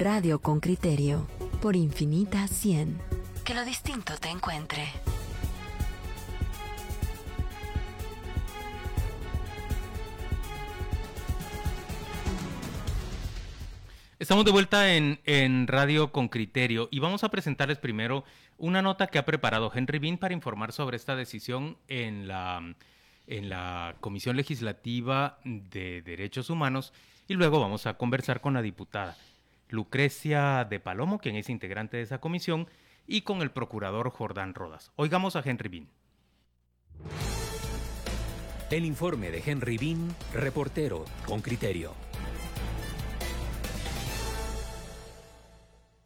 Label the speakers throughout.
Speaker 1: Radio con Criterio, por Infinita 100. Que lo distinto te encuentre.
Speaker 2: Estamos de vuelta en, en, Radio con Criterio y vamos a presentarles primero una nota que ha preparado Henry Bean para informar sobre esta decisión en la, en la Comisión Legislativa de Derechos Humanos y luego vamos a conversar con la diputada Lucrecia de Palomo, quien es integrante de esa comisión, y con el procurador Jordán Rodas. Oigamos a Henry Bean.
Speaker 3: El informe de Henry Bean, reportero con criterio.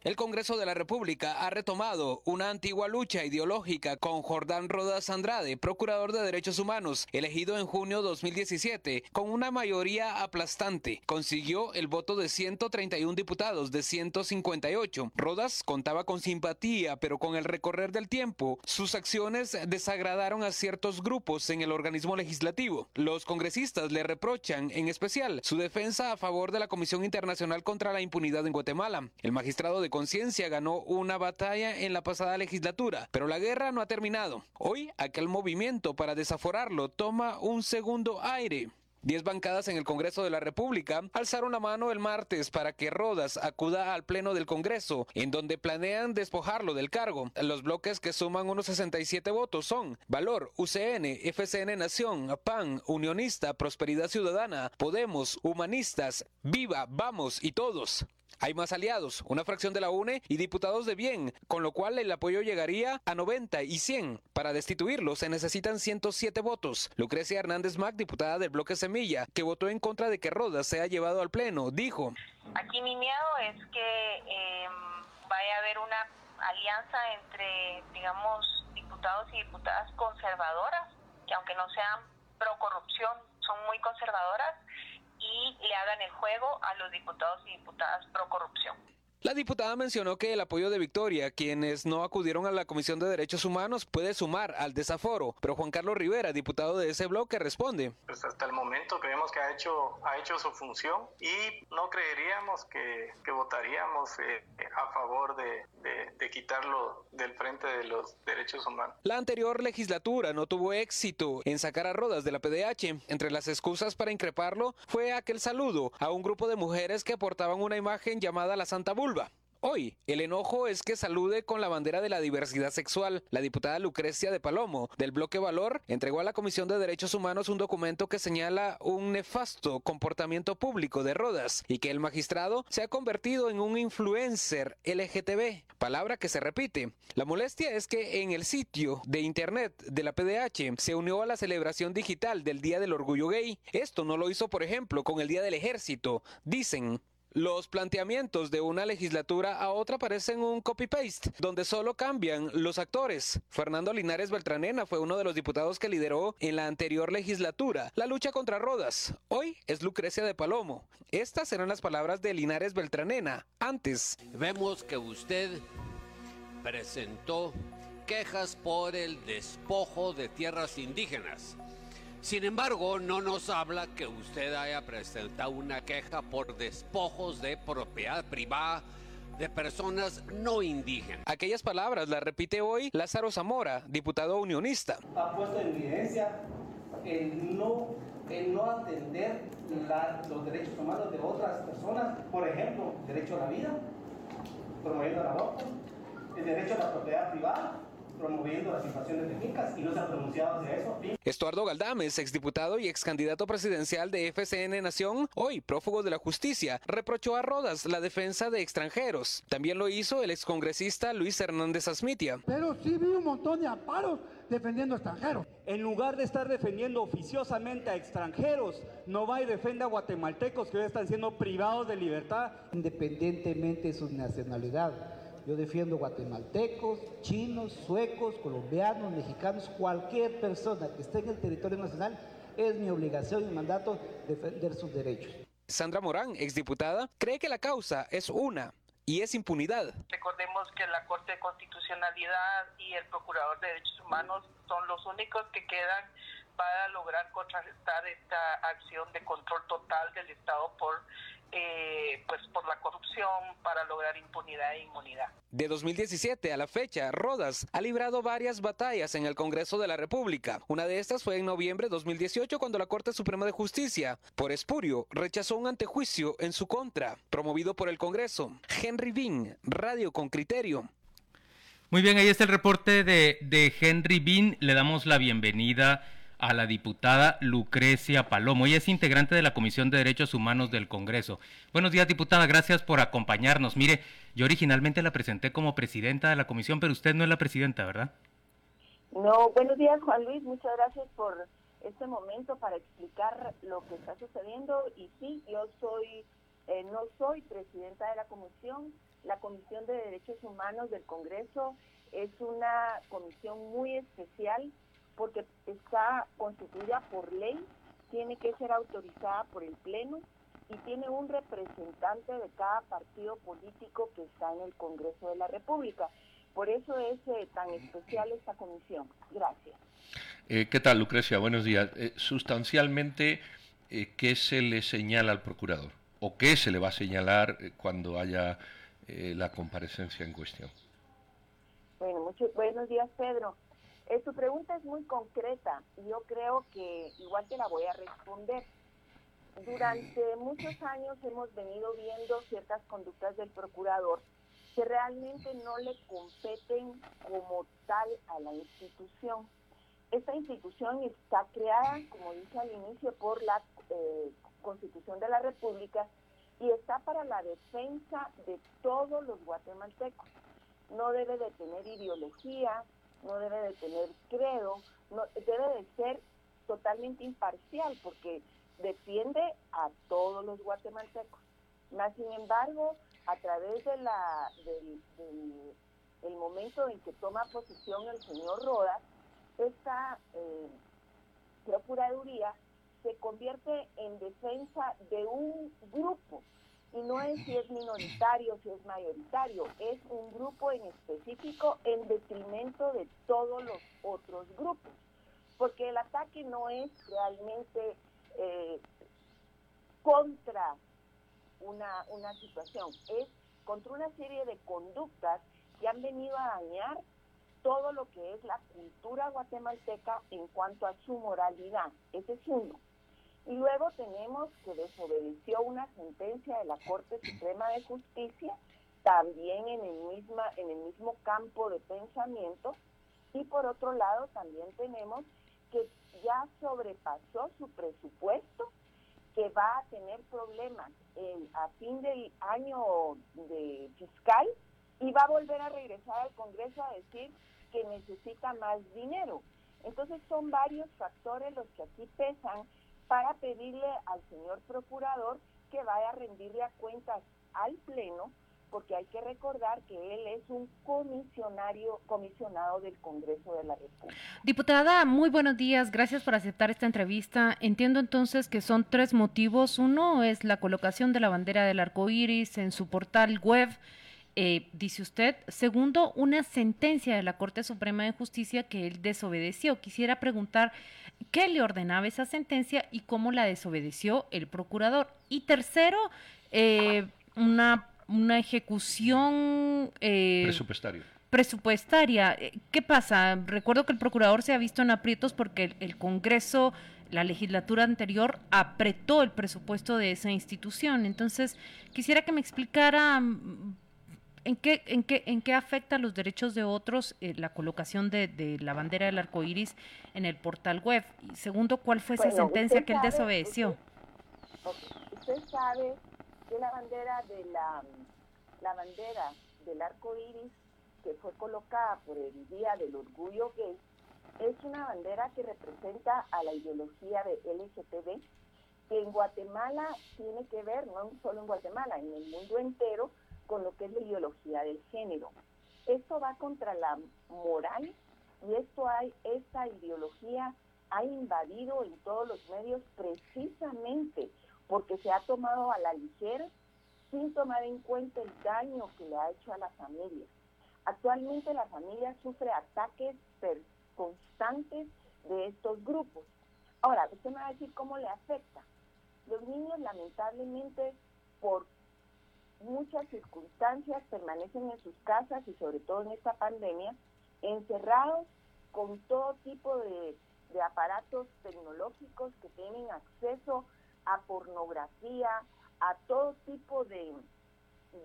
Speaker 4: El Congreso de la República ha retomado una antigua lucha ideológica con Jordán Rodas Andrade, procurador de derechos humanos, elegido en junio 2017 con una mayoría aplastante. Consiguió el voto de 131 diputados de 158. Rodas contaba con simpatía, pero con el recorrer del tiempo, sus acciones desagradaron a ciertos grupos en el organismo legislativo. Los congresistas le reprochan, en especial, su defensa a favor de la Comisión Internacional contra la Impunidad en Guatemala. El magistrado de conciencia ganó una batalla en la pasada legislatura, pero la guerra no ha terminado. Hoy aquel movimiento para desaforarlo toma un segundo aire. Diez bancadas en el Congreso de la República alzaron la mano el martes para que Rodas acuda al Pleno del Congreso, en donde planean despojarlo del cargo. Los bloques que suman unos 67 votos son Valor, UCN, FCN Nación, PAN, Unionista, Prosperidad Ciudadana, Podemos, Humanistas, Viva, Vamos y todos. Hay más aliados, una fracción de la UNE y diputados de bien, con lo cual el apoyo llegaría a 90 y 100. Para destituirlo se necesitan 107 votos. Lucrecia Hernández Mac, diputada del bloque Semilla, que votó en contra de que Rodas sea llevado al Pleno, dijo.
Speaker 5: Aquí mi miedo es que em, vaya a haber una alianza entre, digamos, diputados y diputadas conservadoras, que aunque no sean pro corrupción, son muy conservadoras y le hagan el juego a los diputados y diputadas pro corrupción.
Speaker 4: La diputada mencionó que el apoyo de Victoria, quienes no acudieron a la Comisión de Derechos Humanos, puede sumar al desaforo. Pero Juan Carlos Rivera, diputado de ese bloque, responde.
Speaker 6: Pues hasta el momento creemos que ha hecho, ha hecho su función y no creeríamos que, que votaríamos eh, a favor de, de, de, quitarlo del frente de los derechos humanos.
Speaker 4: La anterior legislatura no tuvo éxito en sacar a Rodas de la PDH. Entre las excusas para increparlo fue aquel saludo a un grupo de mujeres que portaban una imagen llamada la Santa Hoy, el enojo es que salude con la bandera de la diversidad sexual. La diputada Lucrecia de Palomo, del bloque Valor, entregó a la Comisión de Derechos Humanos un documento que señala un nefasto comportamiento público de Rodas y que el magistrado se ha convertido en un influencer LGTB, palabra que se repite. La molestia es que en el sitio de internet de la PDH se unió a la celebración digital del Día del Orgullo Gay. Esto no lo hizo, por ejemplo, con el Día del Ejército. Dicen los planteamientos de una legislatura a otra parecen un copy-paste, donde solo cambian los actores. Fernando Linares Beltranena fue uno de los diputados que lideró en la anterior legislatura la lucha contra Rodas. Hoy es Lucrecia de Palomo. Estas serán las palabras de Linares Beltranena. Antes.
Speaker 7: Vemos que usted presentó quejas por el despojo de tierras indígenas sin embargo, no nos habla que usted haya presentado una queja por despojos de propiedad privada de personas no indígenas.
Speaker 4: Aquellas palabras las repite hoy Lázaro Zamora, diputado unionista.
Speaker 8: Ha puesto en evidencia el no, el no atender la, los derechos humanos de otras personas, por ejemplo, derecho a la vida, promoviendo el aborto, el derecho a la propiedad privada, promoviendo las infracciones técnicas y no se ha pronunciado de eso.
Speaker 4: Estuardo Galdames, exdiputado y ex candidato presidencial de FCN Nación, hoy prófugo de la justicia, reprochó a Rodas la defensa de extranjeros. También lo hizo el excongresista Luis Hernández Asmitia.
Speaker 9: Pero sí vi un montón de amparos defendiendo a extranjeros.
Speaker 10: En lugar de estar defendiendo oficiosamente a extranjeros, no va y defiende a guatemaltecos que hoy están siendo privados de libertad.
Speaker 9: Independientemente de su nacionalidad yo defiendo guatemaltecos, chinos, suecos, colombianos, mexicanos, cualquier persona que esté en el territorio nacional, es mi obligación y mandato defender sus derechos.
Speaker 4: Sandra Morán, exdiputada, cree que la causa es una y es impunidad.
Speaker 5: Recordemos que la Corte de Constitucionalidad y el Procurador de Derechos Humanos son los únicos que quedan para lograr contrarrestar esta acción de control total del Estado por eh, pues por la corrupción para lograr impunidad e inmunidad.
Speaker 4: De 2017 a la fecha, Rodas ha librado varias batallas en el Congreso de la República. Una de estas fue en noviembre de 2018 cuando la Corte Suprema de Justicia, por espurio, rechazó un antejuicio en su contra, promovido por el Congreso. Henry Bean, Radio con Criterio.
Speaker 2: Muy bien, ahí está el reporte de, de Henry Bean. Le damos la bienvenida a la diputada Lucrecia Palomo. Ella es integrante de la Comisión de Derechos Humanos del Congreso. Buenos días, diputada. Gracias por acompañarnos. Mire, yo originalmente la presenté como presidenta de la comisión, pero usted no es la presidenta, ¿verdad?
Speaker 11: No, buenos días, Juan Luis. Muchas gracias por este momento para explicar lo que está sucediendo. Y sí, yo soy, eh, no soy presidenta de la comisión. La Comisión de Derechos Humanos del Congreso es una comisión muy especial porque está constituida por ley, tiene que ser autorizada por el Pleno y tiene un representante de cada partido político que está en el Congreso de la República. Por eso es eh, tan especial esta comisión. Gracias.
Speaker 12: Eh, ¿Qué tal, Lucrecia? Buenos días. Eh, sustancialmente, ¿qué se le señala al procurador? ¿O qué se le va a señalar cuando haya la comparecencia en cuestión?
Speaker 11: Bueno, muchos buenos días, Pedro. Eh, su pregunta es muy concreta y yo creo que igual que la voy a responder. Durante muchos años hemos venido viendo ciertas conductas del procurador que realmente no le competen como tal a la institución. Esta institución está creada, como dije al inicio, por la eh, Constitución de la República y está para la defensa de todos los guatemaltecos. No debe de tener ideología, no debe de tener credo, no, debe de ser totalmente imparcial porque defiende a todos los guatemaltecos. Más sin embargo, a través de la, del, el momento en que toma posesión el señor Rodas, esta eh, Procuraduría se convierte en defensa de un grupo y no es si es minoritario, si es mayoritario, es un grupo en específico en detrimento de todos los otros grupos, porque el ataque no es realmente eh, contra una, una situación, es contra una serie de conductas que han venido a dañar todo lo que es la cultura guatemalteca en cuanto a su moralidad. Ese es uno. Y luego tenemos que desobedeció una sentencia de la Corte Suprema de Justicia, también en el, misma, en el mismo campo de pensamiento. Y por otro lado también tenemos que ya sobrepasó su presupuesto, que va a tener problemas a fin del año de fiscal y va a volver a regresar al Congreso a decir que necesita más dinero. Entonces son varios factores los que aquí pesan para pedirle al señor procurador que vaya a rendirle a cuentas al Pleno, porque hay que recordar que él es un comisionario, comisionado del Congreso de la República.
Speaker 13: Diputada, muy buenos días, gracias por aceptar esta entrevista. Entiendo entonces que son tres motivos. Uno es la colocación de la bandera del arco iris en su portal web. Eh, dice usted. Segundo, una sentencia de la Corte Suprema de Justicia que él desobedeció. Quisiera preguntar qué le ordenaba esa sentencia y cómo la desobedeció el procurador. Y tercero, eh, una, una ejecución...
Speaker 12: Eh, presupuestaria.
Speaker 13: Presupuestaria. ¿Qué pasa? Recuerdo que el procurador se ha visto en aprietos porque el Congreso la legislatura anterior apretó el presupuesto de esa institución. Entonces, quisiera que me explicara ¿En qué, en, qué, ¿En qué afecta los derechos de otros eh, la colocación de, la bandera del arco iris en el portal web? Y segundo, ¿cuál fue esa sentencia que él desobedeció?
Speaker 11: Usted, sabe que la bandera de la, la bandera del arco iris que fue colocada por el Día del Orgullo Gay es una bandera que representa a la ideología de LGTB, que en Guatemala tiene que ver, no solo en Guatemala, en el mundo entero, con lo que es la ideología del género. Esto va contra la moral y esto hay, esta ideología ha invadido en todos los medios precisamente porque se ha tomado a la ligera sin tomar en cuenta el daño que le ha hecho a la familia. Actualmente la familia sufre ataques constantes de estos grupos. Ahora, usted me va a decir cómo le afecta. Los niños lamentablemente por muchas circunstancias permanecen en sus casas y sobre todo en esta pandemia, encerrados con todo tipo de, aparatos tecnológicos que tienen acceso a pornografía, a todo tipo de,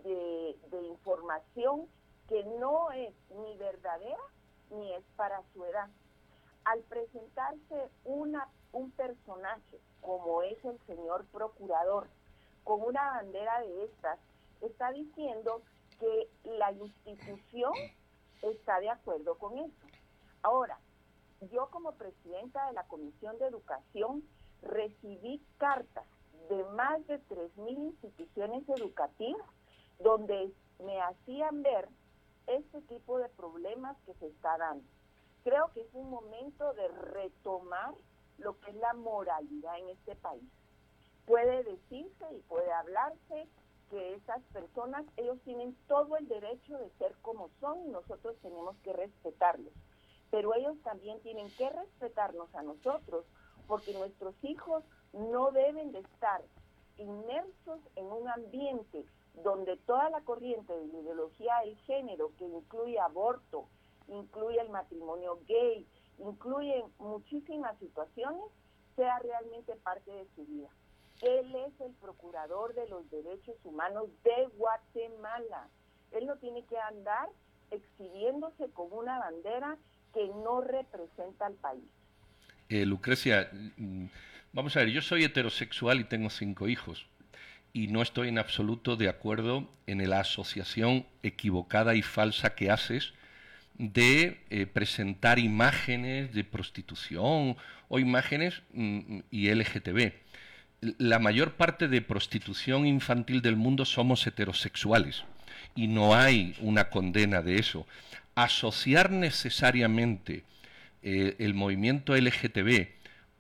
Speaker 11: de, información que no es ni verdadera ni es para su edad. Al presentarse una, un personaje como es el señor procurador, con una bandera de estas, está diciendo que la institución está de acuerdo con eso. Ahora, yo como presidenta de la Comisión de Educación recibí cartas de más de 3.000 instituciones educativas donde me hacían ver este tipo de problemas que se está dando. Creo que es un momento de retomar lo que es la moralidad en este país. Puede decirse y puede hablarse que esas personas, ellos tienen todo el derecho de ser como son y nosotros tenemos que respetarlos. Pero ellos también tienen que respetarnos a nosotros, porque nuestros hijos no deben de estar inmersos en un ambiente donde toda la corriente de ideología del género, que incluye aborto, incluye el matrimonio gay, incluye muchísimas situaciones, sea realmente parte de su vida. Él es el procurador de los derechos humanos de Guatemala. Él no tiene que andar exhibiéndose con una bandera que no representa al país.
Speaker 12: Eh, Lucrecia, mm, vamos a ver, yo soy heterosexual y tengo cinco hijos y no estoy en absoluto de acuerdo en la asociación equivocada y falsa que haces de eh, presentar imágenes de prostitución o imágenes mm, y LGTB la mayor parte de prostitución infantil del mundo somos heterosexuales y no hay una condena de eso. Asociar necesariamente eh, el movimiento LGTB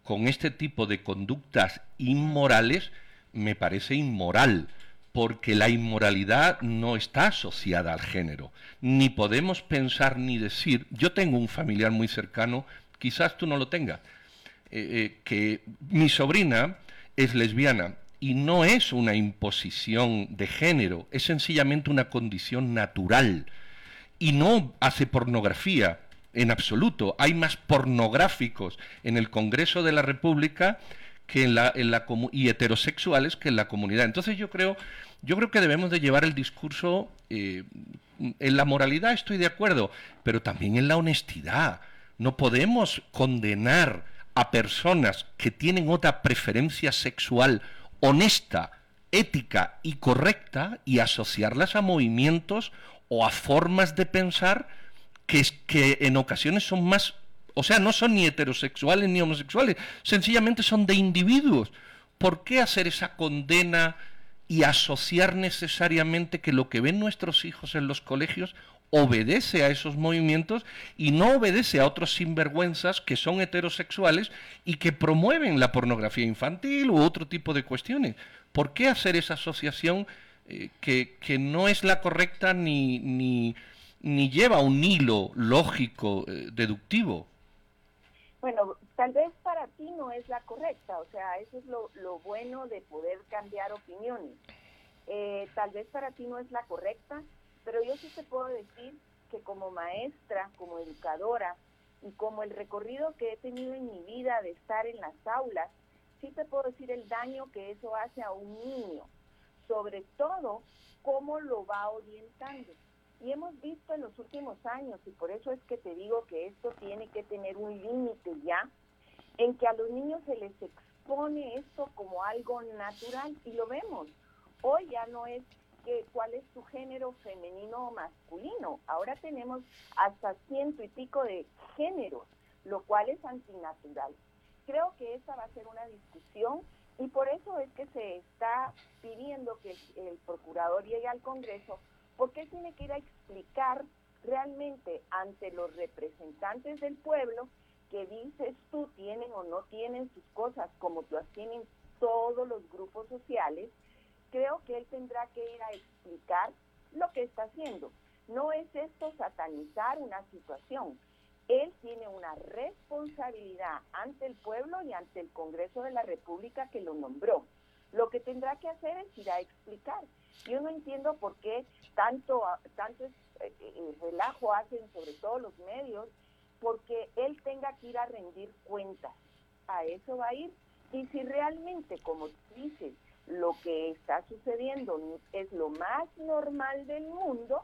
Speaker 12: con este tipo de conductas inmorales me parece inmoral, porque la inmoralidad no está asociada al género. Ni podemos pensar ni decir, yo tengo un familiar muy cercano, quizás tú no lo tengas, eh, eh, que mi sobrina es lesbiana y no es una imposición de género, es sencillamente una condición natural y no hace pornografía en absoluto. Hay más pornográficos en el Congreso de la República que en la, y heterosexuales que en la comunidad. Entonces yo creo, yo creo que debemos de llevar el discurso eh, en la moralidad estoy de acuerdo, pero también en la honestidad. No podemos condenar a personas que tienen otra preferencia sexual honesta, ética y correcta y asociarlas a movimientos o a formas de pensar que, que en ocasiones son más, o sea, no son ni heterosexuales ni homosexuales, sencillamente son de individuos. ¿Por qué hacer esa condena y asociar necesariamente que lo que ven nuestros hijos en los colegios obedece a esos movimientos y no obedece a otros sinvergüenzas que son heterosexuales y que promueven la pornografía infantil u otro tipo de cuestiones. ¿Por qué hacer esa asociación eh, que, que, no es la correcta ni, ni, ni lleva un hilo lógico, eh, deductivo?
Speaker 11: Bueno, tal vez para ti no es la correcta, o sea, eso es lo, lo bueno de poder cambiar opiniones. Eh, tal vez para ti no es la correcta, pero yo sí te puedo decir que como maestra, como educadora y como el recorrido que he tenido en mi vida de estar en las aulas, sí te puedo decir el daño que eso hace a un niño, sobre todo cómo lo va orientando. Y hemos visto en los últimos años, y por eso es que te digo que esto tiene que tener un límite ya, en que a los niños se les expone esto como algo natural y lo vemos. Hoy ya no es que cuál es su género femenino o masculino. Ahora tenemos hasta ciento y pico de géneros, lo cual es antinatural. Creo que esa va a ser una discusión y por eso es que se está pidiendo que el procurador llegue al Congreso, porque tiene que ir a explicar realmente ante los representantes del pueblo que dices tú tienen o no tienen sus cosas como las tienen todos los grupos sociales, creo que él tendrá que ir a explicar lo que está haciendo. No es esto satanizar una situación. Él tiene una responsabilidad ante el pueblo y ante el Congreso de la República que lo nombró. lo que tendrá que hacer es ir a explicar. Yo no entiendo por qué tanto, tanto eh, eh, relajo hacen sobre todo los medios, porque él tenga que ir a rendir cuentas. A eso va a ir. Y si realmente, como dices, lo que está sucediendo es lo más normal del mundo,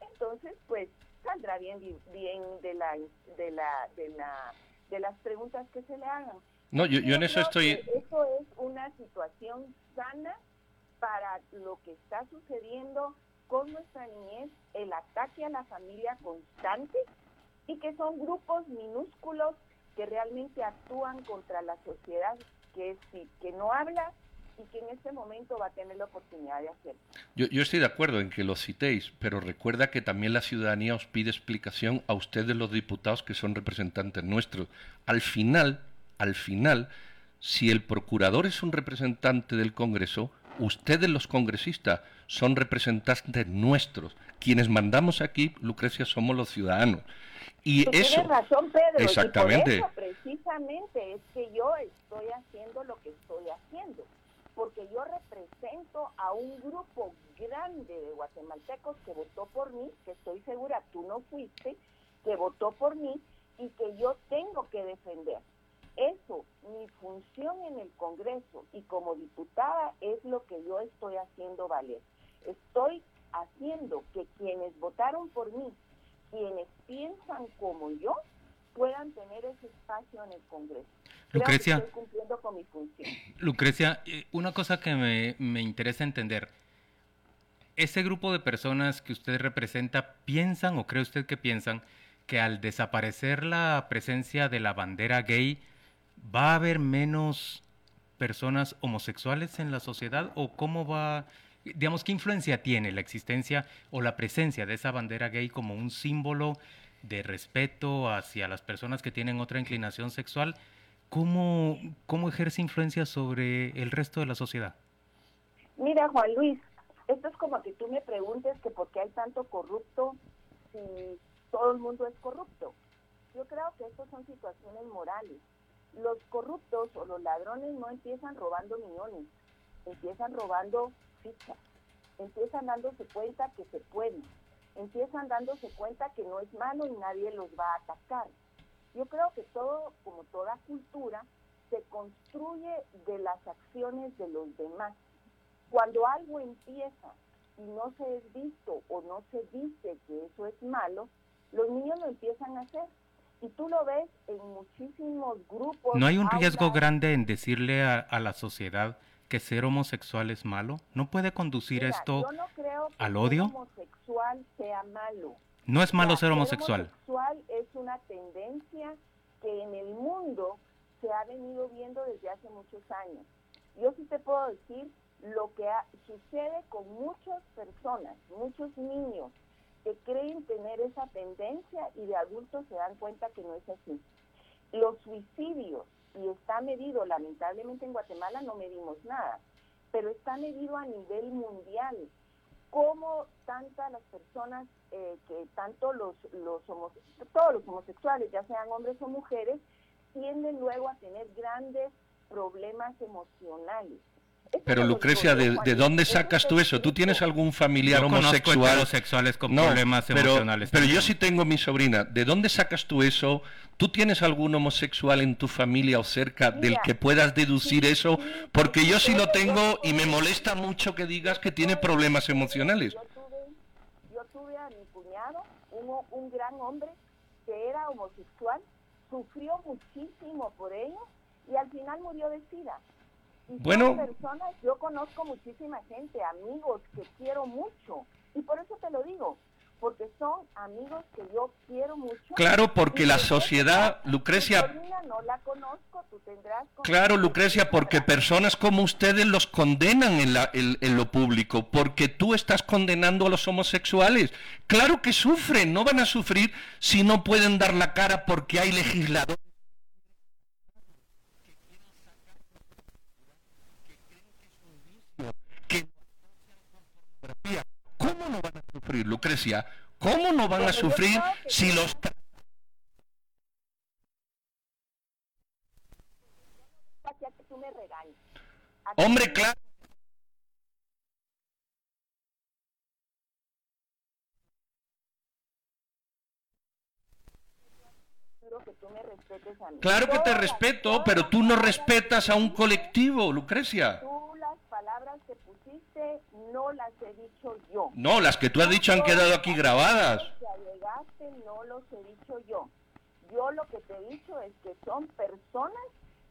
Speaker 11: entonces pues saldrá bien bien de la de la de la de las preguntas que se le hagan.
Speaker 12: No, yo, yo en eso estoy.
Speaker 11: Eso es una situación sana para lo que está sucediendo con nuestra niñez, el ataque a la familia constante y que son grupos minúsculos que realmente actúan contra la sociedad que, que no habla y que en este momento va a tener la oportunidad de hacerlo.
Speaker 12: Yo, yo estoy de acuerdo en que lo citéis, pero recuerda que también la ciudadanía os pide explicación a ustedes los diputados que son representantes nuestros. Al final, al final, si el procurador es un representante del Congreso, ustedes los congresistas son representantes nuestros. Quienes mandamos aquí, Lucrecia, somos los ciudadanos. Y eso,
Speaker 11: tienes razón, Pedro. Exactamente. Y por eso, precisamente, es que yo estoy haciendo lo que estoy haciendo porque yo represento a un grupo grande de guatemaltecos que votó por mí, que estoy segura tú no fuiste, que votó por mí y que yo tengo que defender. Eso, mi función en el Congreso y como diputada es lo que yo estoy haciendo valer. Estoy haciendo que quienes votaron por mí, quienes piensan como yo, puedan tener ese espacio en el Congreso.
Speaker 2: Lucrecia,
Speaker 11: cumpliendo con mi función.
Speaker 2: Lucrecia, eh, una cosa que me, me interesa entender, ese grupo de personas que usted representa, ¿piensan o cree usted que piensan que al desaparecer la presencia de la bandera gay, va a haber menos personas homosexuales en la sociedad o cómo va, digamos, qué influencia tiene la existencia o la presencia de esa bandera gay como un símbolo de respeto hacia las personas que tienen otra inclinación sexual, ¿cómo, cómo ejerce influencia sobre el resto de la sociedad?
Speaker 11: Mira, Juan Luis, esto es como que tú me preguntes que por qué hay tanto corrupto si todo el mundo es corrupto. Yo creo que estas son situaciones morales. Los corruptos o los ladrones no empiezan robando millones, empiezan robando fichas, empiezan dándose cuenta que se pueden empiezan dándose cuenta que no es malo y nadie los va a atacar. Yo creo que todo, como toda cultura, se construye de las acciones de los demás. Cuando algo empieza y no se es visto o no se dice que eso es malo, los niños lo empiezan a hacer. Y tú lo ves en muchísimos grupos.
Speaker 2: ¿No hay un riesgo grande en decirle a la sociedad que ser homosexual es malo? ¿No puede conducir esto al odio?
Speaker 11: Ser homosexual sea malo.
Speaker 2: No es malo ser homosexual.
Speaker 11: Ser homosexual es una tendencia que en el mundo se ha venido viendo desde hace muchos años. Yo sí te puedo decir lo que sucede con muchas personas, muchos niños que creen tener esa tendencia y de adultos se dan cuenta que no es así. Los suicidios y está medido, lamentablemente en Guatemala no medimos nada, pero está medido a nivel mundial. Cómo tantas las personas, eh, que tanto los, los todos los homosexuales, ya sean hombres o mujeres, tienden luego a tener grandes problemas emocionales.
Speaker 12: Pero Lucrecia, ¿de, dónde sacas tú eso? ¿Tú tienes algún familiar
Speaker 2: yo
Speaker 12: homosexual?
Speaker 2: homosexuales con problemas
Speaker 12: pero,
Speaker 2: emocionales.
Speaker 12: Pero yo sí tengo mi sobrina. ¿De dónde sacas tú eso? ¿Tú tienes algún homosexual en tu familia o cerca del que puedas deducir eso? Porque yo sí lo tengo y me molesta mucho que digas que tiene problemas emocionales.
Speaker 11: Yo tuve, a mi cuñado, un, un gran hombre que era homosexual, sufrió muchísimo por ello y al final murió de sida
Speaker 12: bueno,
Speaker 11: personas, yo conozco muchísima gente, amigos que quiero mucho. Y por eso te lo digo, porque son amigos que yo quiero mucho.
Speaker 12: Claro, porque la sociedad, Lucrecia...
Speaker 11: No la conozco, tú tendrás
Speaker 12: claro, Lucrecia, porque personas como ustedes los condenan en, la, en lo público, porque tú estás condenando a los homosexuales. Claro que sufren, no van a sufrir si no pueden dar la cara porque hay legisladores ¿Cómo no van a sufrir, Lucrecia? ¿Cómo no van a sufrir si los... Hombre, claro. Claro que te respeto, pero tú no respetas a un colectivo, Lucrecia.
Speaker 11: Tú las palabras que no las he dicho yo.
Speaker 12: No, las que tú has dicho han quedado aquí grabadas.
Speaker 11: Que alegaste no los he dicho yo. Yo lo que te he dicho es que son personas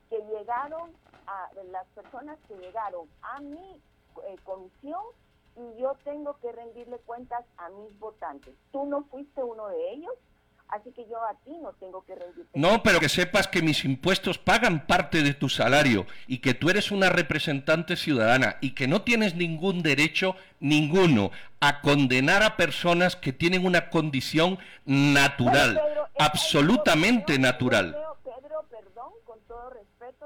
Speaker 11: que llegaron a las personas que llegaron a mi eh, comisión y yo tengo que rendirle cuentas a mis votantes. Tú no fuiste uno de ellos, así que yo a ti no tengo que rendir.
Speaker 12: No, pero que sepas que mis impuestos pagan parte de tu salario y que tú eres una representante ciudadana y que no tienes ningún derecho, ninguno, a condenar a personas que tienen una condición natural, absolutamente natural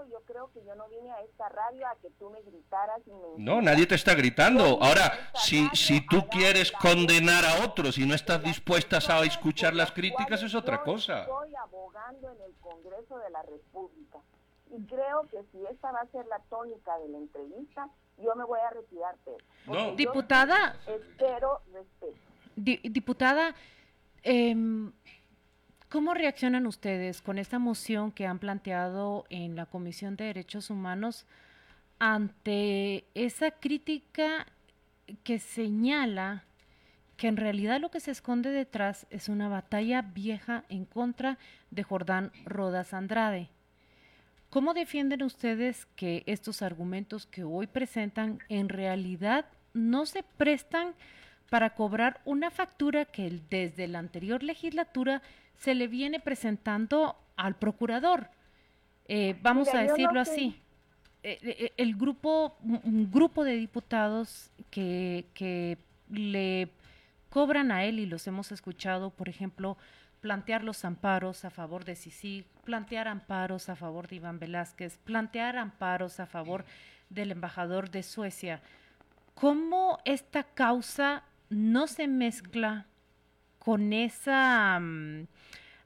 Speaker 11: yo creo que yo no vine a esta radio a que tú me gritaras y me...
Speaker 12: No, nadie te está gritando. Ahora, si, si tú quieres condenar a otros y no estás dispuesta a escuchar las críticas, es otra cosa.
Speaker 11: Estoy abogando en el Congreso de la República y creo que si esta va a ser la tónica de la entrevista, yo me voy a retirar,
Speaker 13: No. Diputada...
Speaker 11: Espero respeto.
Speaker 13: diputada, eh, ¿Cómo reaccionan ustedes con esta moción que han planteado en la Comisión de Derechos Humanos ante esa crítica que señala que en realidad lo que se esconde detrás es una batalla vieja en contra de Jordán Rodas Andrade? ¿Cómo defienden ustedes que estos argumentos que hoy presentan en realidad no se prestan para cobrar una factura que desde la anterior legislatura se le viene presentando al procurador. Eh, vamos a decirlo así. Eh, eh, el grupo, un grupo de diputados que, que le cobran a él, y los hemos escuchado, por ejemplo, plantear los amparos a favor de Sisi, plantear amparos a favor de Iván Velázquez, plantear amparos a favor del embajador de Suecia. ¿Cómo esta causa no se mezcla con esa mm,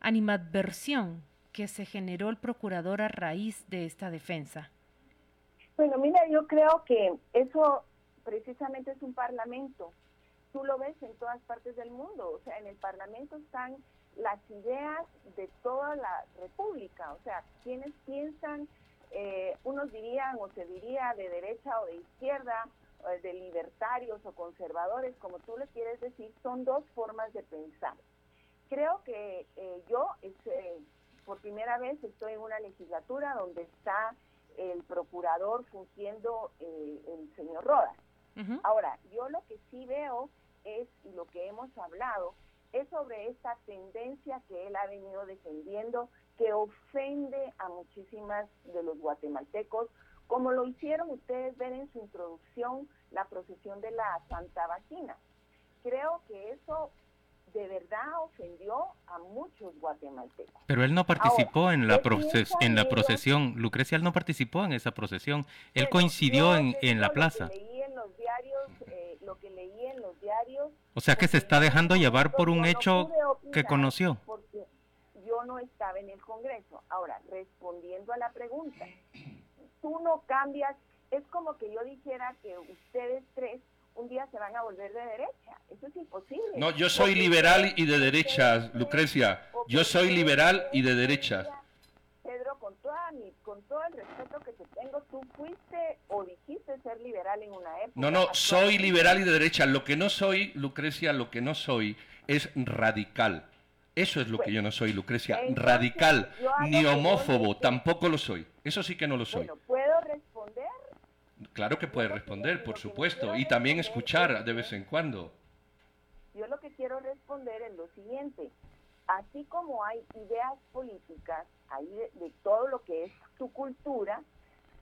Speaker 13: animadversión que se generó el procurador a raíz de esta defensa?
Speaker 11: Bueno, mira, yo creo que eso precisamente es un parlamento. Tú lo ves en todas partes del mundo, o sea, en el parlamento están las ideas de toda la república, o sea, quienes piensan, eh, unos dirían o se diría de derecha o de izquierda, de libertarios o conservadores, como tú le quieres decir, son dos formas de pensar. Creo que eh, yo eh, por primera vez estoy en una legislatura donde está el procurador fungiendo el señor Rodas. Ahora, yo lo que sí veo es, y lo que hemos hablado, es sobre esta tendencia que él ha venido defendiendo que ofende a muchísimas de los guatemaltecos como lo hicieron ustedes ver en su introducción la procesión de la Santa Vagina. Creo que eso de verdad ofendió a muchos guatemaltecos.
Speaker 2: Pero él no participó en, la en la procesión, Lucrecia, él no participó en esa procesión, él coincidió en, en, la plaza.
Speaker 11: Lo que leí en los diarios, eh, lo que leí en los diarios...
Speaker 2: O sea que se está dejando llevar por un hecho que conoció.
Speaker 11: Porque yo no estaba en el Congreso. Ahora, respondiendo a la pregunta, tú no cambias, es como que yo dijera que ustedes tres un día se van a volver de derecha. Eso es imposible.
Speaker 12: No, yo soy liberal y de derechas, Lucrecia. Yo soy liberal y de derechas.
Speaker 11: Pedro, con, toda mi, con todo el respeto que te tengo, tú fuiste o dijiste ser liberal en una época.
Speaker 12: No, no, soy liberal y de derecha. Lo que no soy, Lucrecia, lo que no soy es radical. Eso es lo que yo no soy, Lucrecia. Radical, ni homófobo, tampoco lo soy. Eso sí que no lo soy.
Speaker 11: ¿puedo responder?
Speaker 12: Claro que puede responder, por supuesto, y también escuchar de vez en cuando.
Speaker 11: Yo lo que quiero responder es lo siguiente. Así como hay ideas políticas, hay de, todo lo que es tu cultura,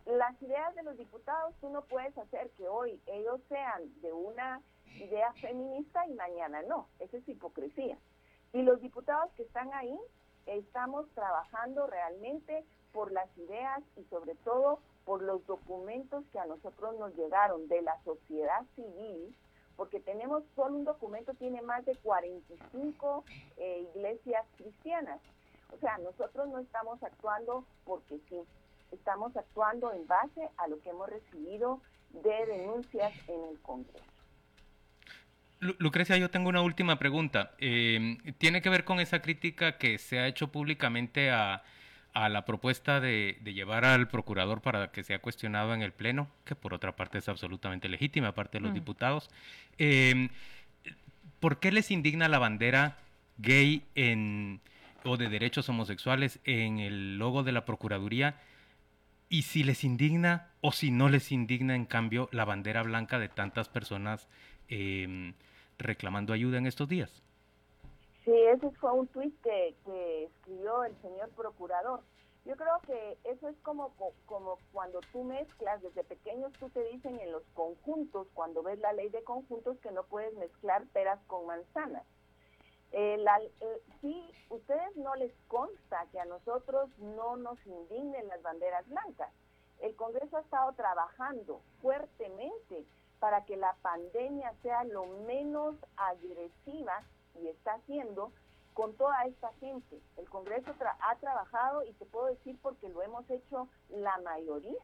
Speaker 11: las ideas de los diputados tú no puedes hacer que hoy ellos sean de una idea feminista y mañana no. Eso es hipocresía. Y los diputados que están ahí estamos trabajando realmente por las ideas y sobre todo por los documentos que a nosotros nos llegaron de la sociedad civil, porque tenemos solo un documento, tiene más de 45 eh, iglesias cristianas. O sea, nosotros no estamos actuando porque sí. estamos actuando en base a lo que hemos recibido de denuncias en el Congreso.
Speaker 2: Lucrecia, yo tengo una última pregunta. Eh, tiene que ver con esa crítica que se ha hecho públicamente a, la propuesta de, llevar al procurador para que sea cuestionado en el Pleno, que por otra parte es absolutamente legítima, aparte de los mm. diputados. Eh, ¿Por qué les indigna la bandera gay en, o de derechos homosexuales en el logo de la Procuraduría? Y si les indigna o si no les indigna, en cambio, la bandera blanca de tantas personas eh, reclamando ayuda en estos días.
Speaker 11: Sí, ese fue un tuit que, escribió el señor procurador. Yo creo que eso es como, como cuando tú mezclas, desde pequeños tú te dicen en los conjuntos, cuando ves la ley de conjuntos, que no puedes mezclar peras con manzanas. Eh, eh, sí, ustedes no les consta que a nosotros no nos indignen las banderas blancas. El Congreso ha estado trabajando fuertemente para que la pandemia sea lo menos agresiva y está haciendo con toda esta gente. El Congreso ha trabajado y te puedo decir porque lo hemos hecho la mayoría,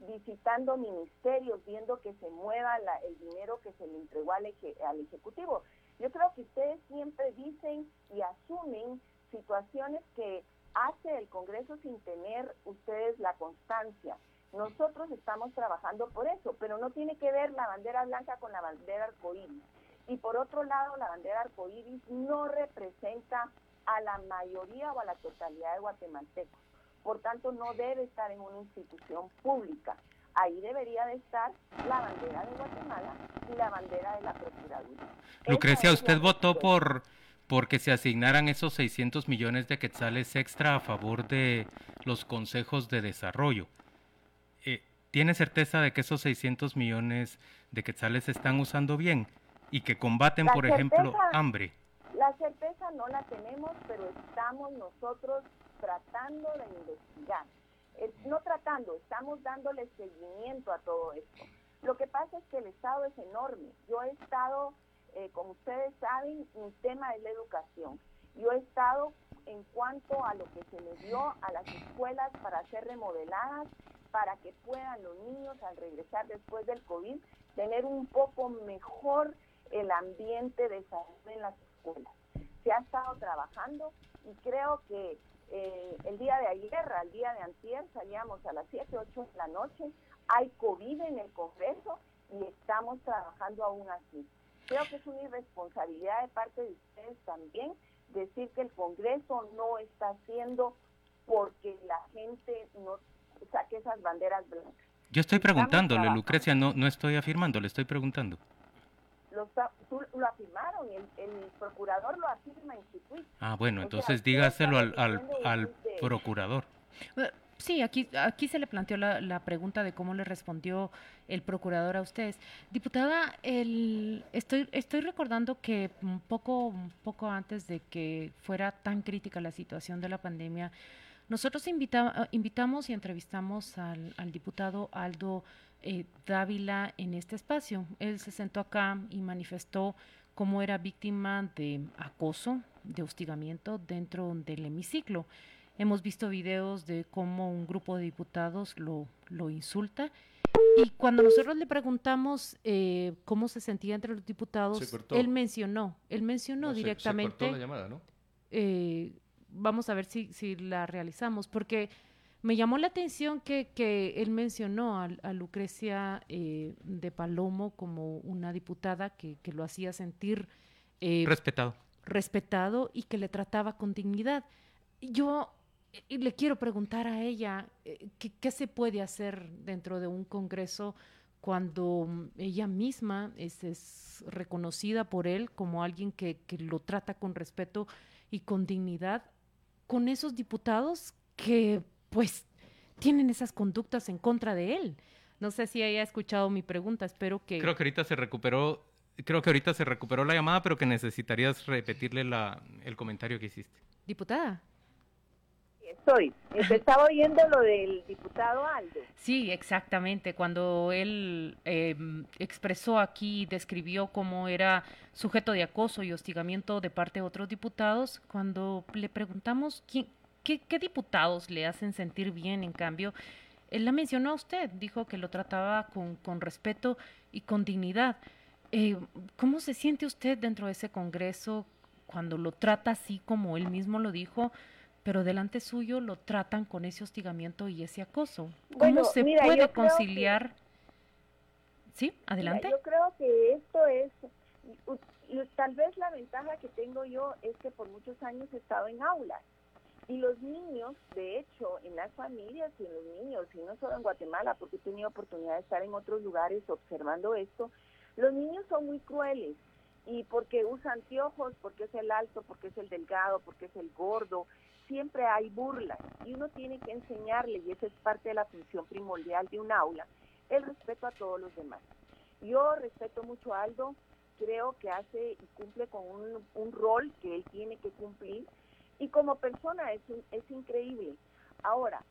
Speaker 11: visitando ministerios, viendo que se mueva el dinero que se le entregó al, al Ejecutivo. Yo creo que ustedes siempre dicen y asumen situaciones que hace el Congreso sin tener ustedes la constancia. Nosotros estamos trabajando por eso, pero no tiene que ver la bandera blanca con la bandera arcoíris. Y por otro lado, la bandera arcoíris no representa a la mayoría o a la totalidad de guatemaltecos. Por tanto, no debe estar en una institución pública. Ahí debería de estar la bandera de Guatemala y la bandera de la Procuraduría.
Speaker 2: Lucrecia, usted votó por porque se asignaran esos 600 millones de quetzales extra a favor de los consejos de desarrollo. ¿Tiene certeza de que esos 600 millones de quetzales se están usando bien y que combaten, por ejemplo, hambre?
Speaker 11: La certeza no la tenemos, pero estamos nosotros tratando de investigar. no tratando, estamos dándole seguimiento a todo esto. Lo que pasa es que el Estado es enorme. Yo he estado, eh, como ustedes saben, mi tema es la educación. Yo he estado en cuanto a lo que se le dio a las escuelas para ser remodeladas para que puedan los niños al regresar después del COVID tener un poco mejor el ambiente de salud en las escuelas. Se ha estado trabajando y creo que eh, el día de ayer, al día de antier, salíamos a las 7, 8 de la noche, hay COVID en el Congreso y estamos trabajando aún así. Creo que es una irresponsabilidad de parte de ustedes también decir que el Congreso no está haciendo porque la gente no saque esas banderas blancas.
Speaker 2: Yo estoy preguntándole, Lucrecia, no, no estoy afirmando, le estoy preguntando.
Speaker 11: Lo, lo afirmaron, el, el, procurador lo afirma en su tweet.
Speaker 2: Ah, bueno, entonces dígaselo al, al, al procurador.
Speaker 13: Eh, sí, aquí, aquí se le planteó la, la, pregunta de cómo le respondió el procurador a ustedes. Diputada, el, estoy, estoy recordando que un poco, un poco antes de que fuera tan crítica la situación de la pandemia, nosotros ah, invitamos y entrevistamos al, diputado Aldo eh, Dávila en este espacio. Él se sentó acá y manifestó cómo era víctima de acoso, de hostigamiento dentro del hemiciclo. Hemos visto videos de cómo un grupo de diputados lo, lo insulta. Y cuando nosotros le preguntamos eh, cómo se sentía entre los diputados, él mencionó, él mencionó directamente.
Speaker 12: la llamada, ¿no?
Speaker 13: Eh, vamos a ver si, si la realizamos, porque me llamó la atención que, que él mencionó a, Lucrecia eh, de Palomo como una diputada que, que lo hacía sentir
Speaker 2: eh, respetado.
Speaker 13: respetado y que le trataba con dignidad. Yo le quiero preguntar a ella eh, ¿qué, se puede hacer dentro de un Congreso cuando ella misma es, es reconocida por él como alguien que, que lo trata con respeto y con dignidad con esos diputados que pues tienen esas conductas en contra de él. No sé si haya escuchado mi pregunta, espero que...
Speaker 2: Creo que ahorita se recuperó, creo que ahorita se recuperó la llamada, pero que necesitarías repetirle la, el comentario que hiciste.
Speaker 13: Diputada.
Speaker 11: Estoy. Estaba oyendo lo del diputado Aldo.
Speaker 13: Sí, exactamente. Cuando él em, expresó aquí, describió cómo era sujeto de acoso y hostigamiento de parte de otros diputados, cuando le preguntamos quién, ¿qué, diputados le hacen sentir bien, en cambio? Él la mencionó a usted, dijo que lo trataba con, con respeto y con dignidad. Eh, ¿Cómo se siente usted dentro de ese Congreso cuando lo trata así como él mismo lo dijo, pero delante suyo lo tratan con ese hostigamiento y ese acoso? ¿Cómo se puede conciliar? Sí, adelante.
Speaker 11: yo creo que esto es, tal vez la ventaja que tengo yo es que por muchos años he estado en aulas. Y los niños, de hecho, en las familias y en los niños, y no solo en Guatemala, porque he tenido oportunidad de estar en otros lugares observando esto, los niños son muy crueles y porque usan anteojos, porque es el alto, porque es el delgado, porque es el gordo, siempre hay burlas y uno tiene que enseñarle, y esa es parte de la función primordial de un aula, el respeto a todos los demás. Yo respeto mucho a Aldo, creo que hace y cumple con un, rol que él tiene que cumplir y como persona es, es increíble. Ahora,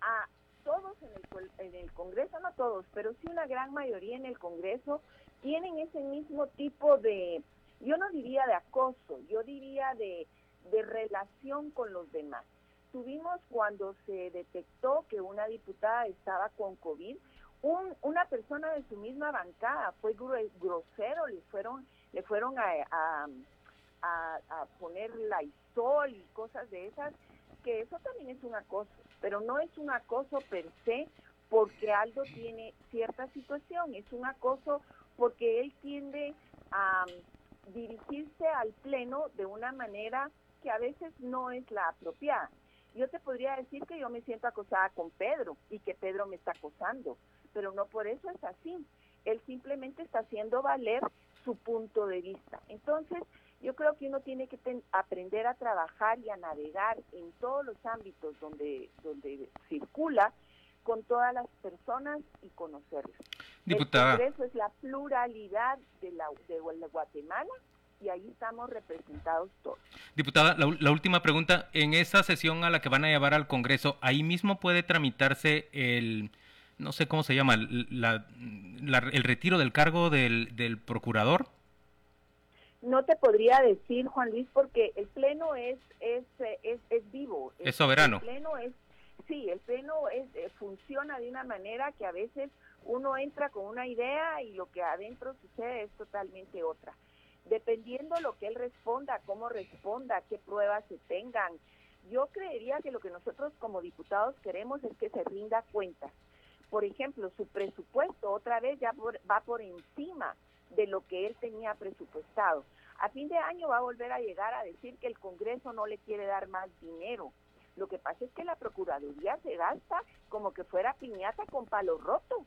Speaker 11: a todos en el, en el Congreso, no todos, pero sí una gran mayoría en el Congreso, tienen ese mismo tipo de, yo no diría de acoso, yo diría de, de relación con los demás. Tuvimos cuando se detectó que una diputada estaba con COVID, una persona de su misma bancada fue grosero, le fueron, le fueron a, a, a, poner la isol y cosas de esas, que eso también es un acoso, pero no es un acoso per se porque Aldo tiene cierta situación, es un acoso porque él tiende a dirigirse al pleno de una manera que a veces no es la apropiada. Yo te podría decir que yo me siento acosada con Pedro y que Pedro me está acosando, pero no por eso es así. Él simplemente está haciendo valer su punto de vista. Entonces, yo creo que uno tiene que aprender a trabajar y a navegar en todos los ámbitos donde, donde circula con todas las personas y conocerlas.
Speaker 2: Diputada.
Speaker 11: El Congreso es la pluralidad de, la, de Guatemala y ahí estamos representados todos.
Speaker 2: Diputada, la, última pregunta. En esa sesión a la que van a llevar al Congreso, ¿ahí mismo puede tramitarse el, no sé cómo se llama, la, el retiro del cargo del, del procurador?
Speaker 11: No te podría decir, Juan Luis, porque el Pleno es, es, es, es vivo.
Speaker 2: Es, soberano.
Speaker 11: El Pleno es, sí, el Pleno es, eh, funciona de una manera que a veces uno entra con una idea y lo que adentro sucede es totalmente otra dependiendo lo que él responda, cómo responda, qué pruebas se tengan. Yo creería que lo que nosotros como diputados queremos es que se rinda cuentas. Por ejemplo, su presupuesto otra vez ya va por encima de lo que él tenía presupuestado. A fin de año va a volver a llegar a decir que el Congreso no le quiere dar más dinero. Lo que pasa es que la Procuraduría se gasta como que fuera piñata con palo roto.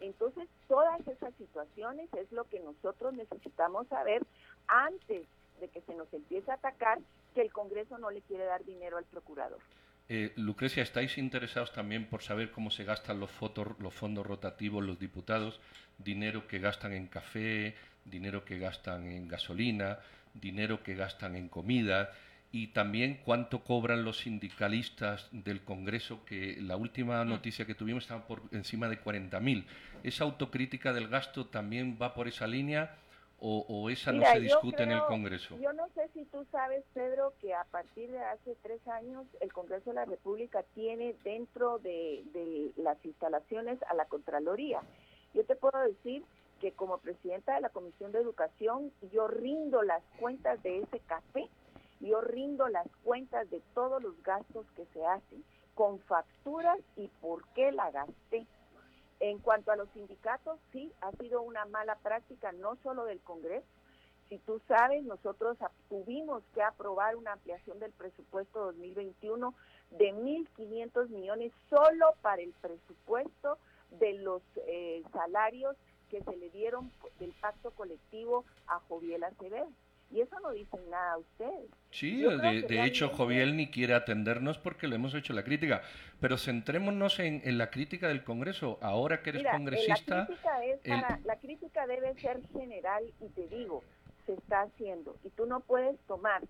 Speaker 11: Entonces, todas esas situaciones es lo que nosotros necesitamos saber antes de que se nos empiece a atacar que el Congreso no le quiere dar dinero al procurador.
Speaker 12: Eh, Lucrecia, ¿estáis interesados también por saber cómo se gastan los, los fondos rotativos los diputados? Dinero que gastan en café, dinero que gastan en gasolina, dinero que gastan en comida y también cuánto cobran los sindicalistas del Congreso, que la última mm. noticia que tuvimos estaba por encima de 40.000. ¿Esa autocrítica del gasto también va por esa línea o, esa no se discute en el Congreso?
Speaker 11: Yo no sé si tú sabes, Pedro, que a partir de hace tres años el Congreso de la República tiene dentro de, de las instalaciones a la Contraloría. Yo te puedo decir que como presidenta de la Comisión de Educación, yo rindo las cuentas de ese café yo rindo las cuentas de todos los gastos que se hacen, con facturas y por qué la gasté. En cuanto a los sindicatos, sí, ha sido una mala práctica no solo del Congreso. Si tú sabes, nosotros tuvimos que aprobar una ampliación del presupuesto 2021 de 1.500 millones solo para el presupuesto de los eh, salarios que se le dieron del pacto colectivo a Joviel Acevedo. Y eso no dicen nada a ustedes.
Speaker 12: Sí, de, hecho Joviel ni quiere atendernos porque le hemos hecho la crítica. Pero centrémonos en, la crítica del Congreso. Ahora que eres congresista...
Speaker 11: La crítica, debe ser general y te digo, se está haciendo. Y tú no puedes tomar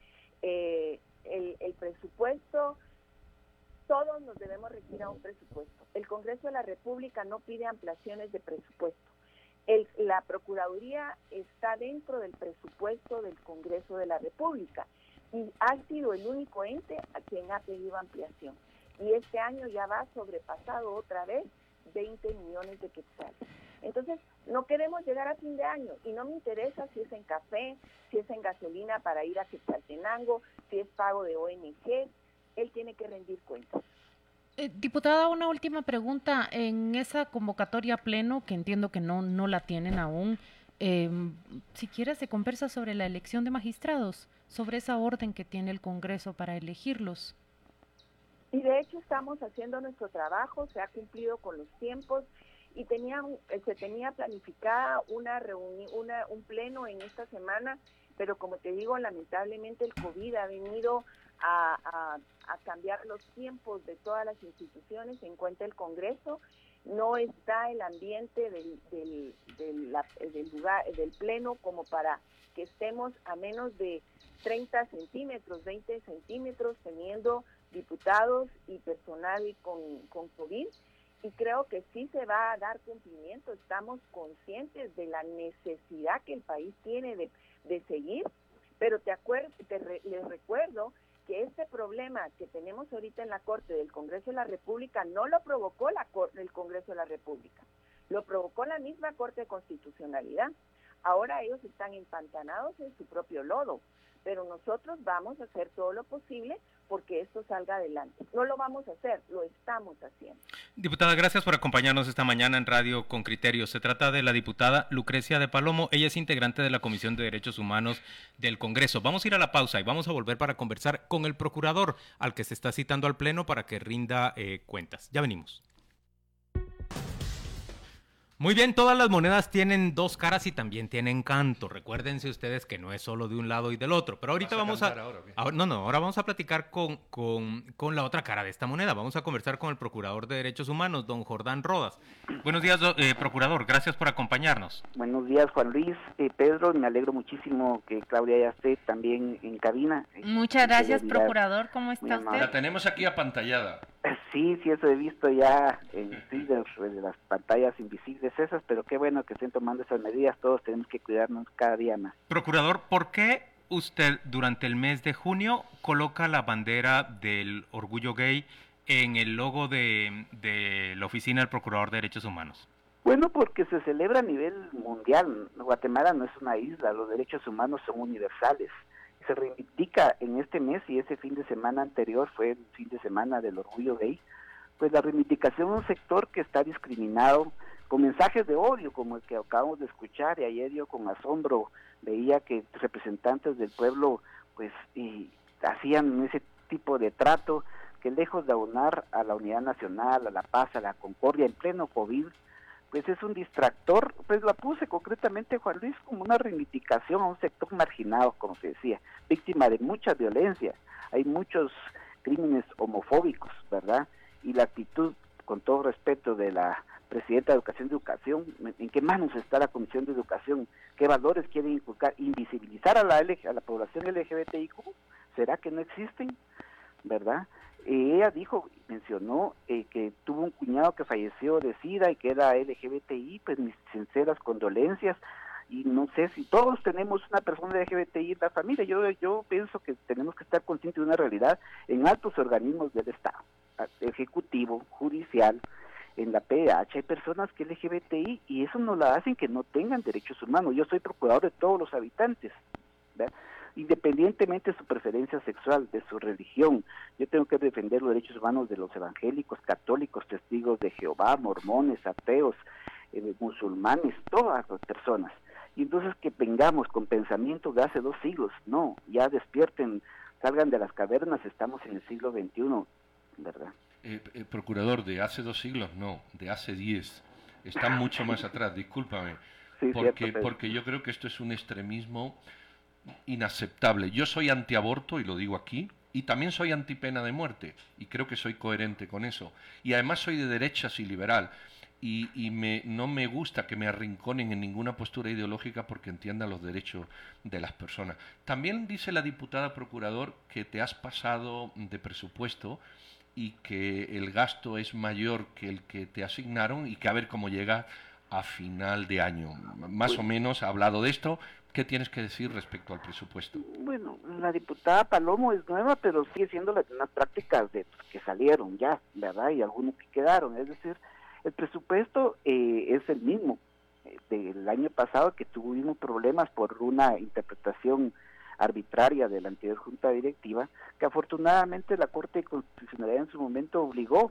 Speaker 11: eh, el, el presupuesto todos nos debemos retirar un presupuesto. El Congreso de la República no pide ampliaciones de presupuesto la Procuraduría está dentro del presupuesto del Congreso de la República. y ha sido el único ente a quien ha pedido ampliación. Y este año ya va sobrepasado otra vez 20 millones de quetzales. Entonces, no queremos llegar a fin de año y no me interesa si es en café, si es en gasolina para ir a Quetzaltenango, si es pago de ONG, él tiene que rendir cuentas.
Speaker 13: Eh, diputada, una última pregunta. En esa convocatoria pleno, que entiendo que no, no la tienen aún, eh, siquiera se conversa sobre la elección de magistrados, sobre esa orden que tiene el Congreso para elegirlos.
Speaker 11: Y de hecho estamos haciendo nuestro trabajo, se ha cumplido con los tiempos y tenía, eh, se tenía planificada una reunión, una, un pleno en esta semana, pero como te digo, lamentablemente el COVID ha venido a, cambiar los tiempos de todas las instituciones, se encuentra el Congreso, no está el ambiente del, del, lugar, del pleno como para que estemos a menos de 30 centímetros, 20 centímetros, teniendo diputados y personal con, con COVID y creo que sí se va a dar cumplimiento. Estamos conscientes de la necesidad que el país tiene de, de seguir, pero te, acuerdo, te les recuerdo problema que tenemos ahorita en la Corte del Congreso de la República no lo provocó la del Congreso de la República, lo provocó la misma Corte de Constitucionalidad. Ahora ellos están empantanados en su propio lodo, pero nosotros vamos a hacer todo lo posible porque esto salga adelante. No lo vamos a hacer, lo estamos haciendo.
Speaker 2: Diputada, gracias por acompañarnos esta mañana en Radio con Criterio. Se trata de la diputada Lucrecia de Palomo. Ella es integrante de la Comisión de Derechos Humanos del Congreso. Vamos a ir a la pausa y vamos a volver para conversar con el procurador al que se está citando al Pleno para que rinda eh, cuentas. Ya venimos. Muy bien, todas las monedas tienen dos caras y también tienen canto. Recuérdense ustedes que no es solo de un lado y del otro. Pero ahorita vamos a... no, no, ahora vamos a platicar con, con, la otra cara de esta moneda. Vamos a conversar con el Procurador de Derechos Humanos, don Jordán Rodas. Buenos días, eh, Procurador. Gracias por acompañarnos.
Speaker 14: Buenos días, Juan Luis. Eh, Pedro, me alegro muchísimo que Claudia ya esté también en cabina.
Speaker 13: Muchas gracias, Procurador. ¿Cómo está usted?
Speaker 12: La tenemos aquí apantallada.
Speaker 14: Sí, sí, eso he visto ya en Twitter, de las pantallas invisibles esas, pero qué bueno que estén tomando esas medidas, todos tenemos que cuidarnos cada día más.
Speaker 2: Procurador, ¿por qué usted durante el mes de junio coloca la bandera del orgullo gay en el logo de, de la Oficina del Procurador de Derechos Humanos?
Speaker 14: Bueno, porque se celebra a nivel mundial. Guatemala no es una isla, los derechos humanos son universales se reivindica en este mes y ese fin de semana anterior fue el fin de semana del orgullo gay, pues la reivindicación de un sector que está discriminado con mensajes de odio como el que acabamos de escuchar y ayer yo con asombro veía que representantes del pueblo pues y hacían ese tipo de trato que lejos de aunar a la unidad nacional, a la paz, a la concordia en pleno COVID, pues es un distractor, pues la puse concretamente Juan Luis como una reivindicación a un sector marginado, como se decía, víctima de mucha violencia, hay muchos crímenes homofóbicos, ¿verdad? Y la actitud, con todo respeto, de la presidenta de Educación de Educación, ¿en qué manos está la Comisión de Educación? ¿Qué valores quieren inculcar? ¿Invisibilizar a la, a la población LGBTIQ? ¿Será que no existen? ¿Verdad? Ella dijo, mencionó eh, que tuvo un cuñado que falleció de SIDA y que era LGBTI, pues mis sinceras condolencias. Y no sé si todos tenemos una persona LGBTI en la familia. Yo, yo pienso que tenemos que estar conscientes de una realidad en altos organismos del Estado, ejecutivo, judicial, en la PH hay personas que LGBTI y eso no la hacen que no tengan derechos humanos. Yo soy procurador de todos los habitantes. ¿verdad? Independientemente de su preferencia sexual, de su religión. Yo tengo que defender los derechos humanos de los evangélicos, católicos, testigos de Jehová, mormones, ateos, eh, musulmanes, todas las personas. Y entonces que vengamos con pensamientos de hace dos siglos, no, ya despierten, salgan de las cavernas, estamos en el siglo XXI, ¿verdad?
Speaker 12: Eh, eh, procurador, de hace dos siglos, no, de hace diez. Están mucho más atrás, discúlpame. porque, porque yo creo que esto es un extremismo inaceptable. Yo soy antiaborto, y lo digo aquí, y también soy antipena de muerte, y creo que soy coherente con eso. Y además soy de derechas y liberal, y, me, no me gusta que me arrinconen en ninguna postura ideológica porque entiendan los derechos de las personas. También dice la diputada procurador que te has pasado de presupuesto y que el gasto es mayor que el que te asignaron y que a ver cómo llega a final de año. Más o menos ha hablado de esto, ¿Qué tienes que decir respecto al presupuesto?
Speaker 14: Bueno, la diputada Palomo es nueva, pero sigue siendo las mismas prácticas de que salieron ya, ¿verdad? Y algunos que quedaron. Es decir, el presupuesto eh, es el mismo eh, del año pasado que tuvimos problemas por una interpretación arbitraria de la anterior junta directiva, que afortunadamente la Corte de Constitucionalidad en su momento obligó